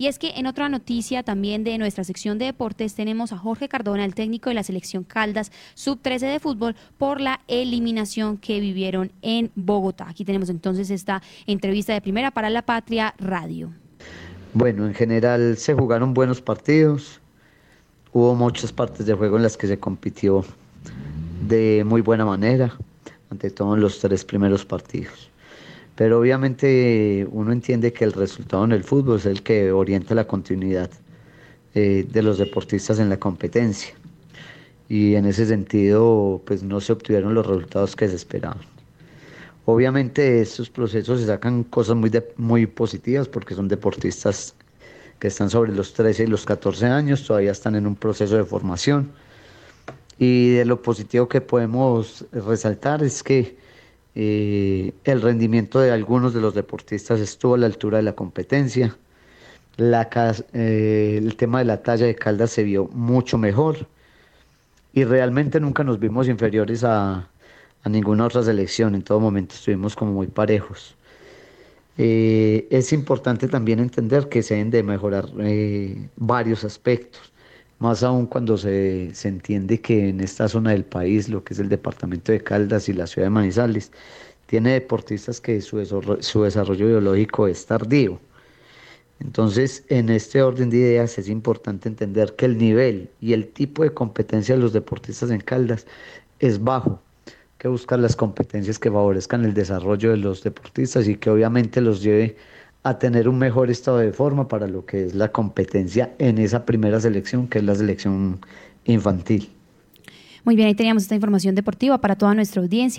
Y es que en otra noticia también de nuestra sección de deportes tenemos a Jorge Cardona, el técnico de la selección Caldas sub-13 de fútbol, por la eliminación que vivieron en Bogotá. Aquí tenemos entonces esta entrevista de primera para La Patria Radio. Bueno, en general se jugaron buenos partidos. Hubo muchas partes de juego en las que se compitió de muy buena manera, ante todo en los tres primeros partidos. Pero obviamente uno entiende que el resultado en el fútbol es el que orienta la continuidad eh, de los deportistas en la competencia. Y en ese sentido, pues no se obtuvieron los resultados que se esperaban. Obviamente de estos procesos se sacan cosas muy, muy positivas porque son deportistas que están sobre los 13 y los 14 años, todavía están en un proceso de formación. Y de lo positivo que podemos resaltar es que eh, el rendimiento de algunos de los deportistas estuvo a la altura de la competencia. Eh, el tema de la talla de Caldas se vio mucho mejor y realmente nunca nos vimos inferiores a, a ninguna otra selección. En todo momento estuvimos como muy parejos. Eh, es importante también entender que se deben de mejorar varios aspectos más aún cuando se, se, entiende que en esta zona del país, lo que es el departamento de Caldas y la ciudad de Manizales, tiene deportistas que su, desarrollo biológico es tardío. Entonces, en este orden de ideas es importante entender que el nivel y el tipo de competencia de los deportistas en Caldas es bajo, que buscar las competencias que favorezcan el desarrollo de los deportistas y que obviamente los lleve a tener un mejor estado de forma para lo que es la competencia en esa primera selección, que es la selección infantil. Muy bien, ahí teníamos esta información deportiva para toda nuestra audiencia.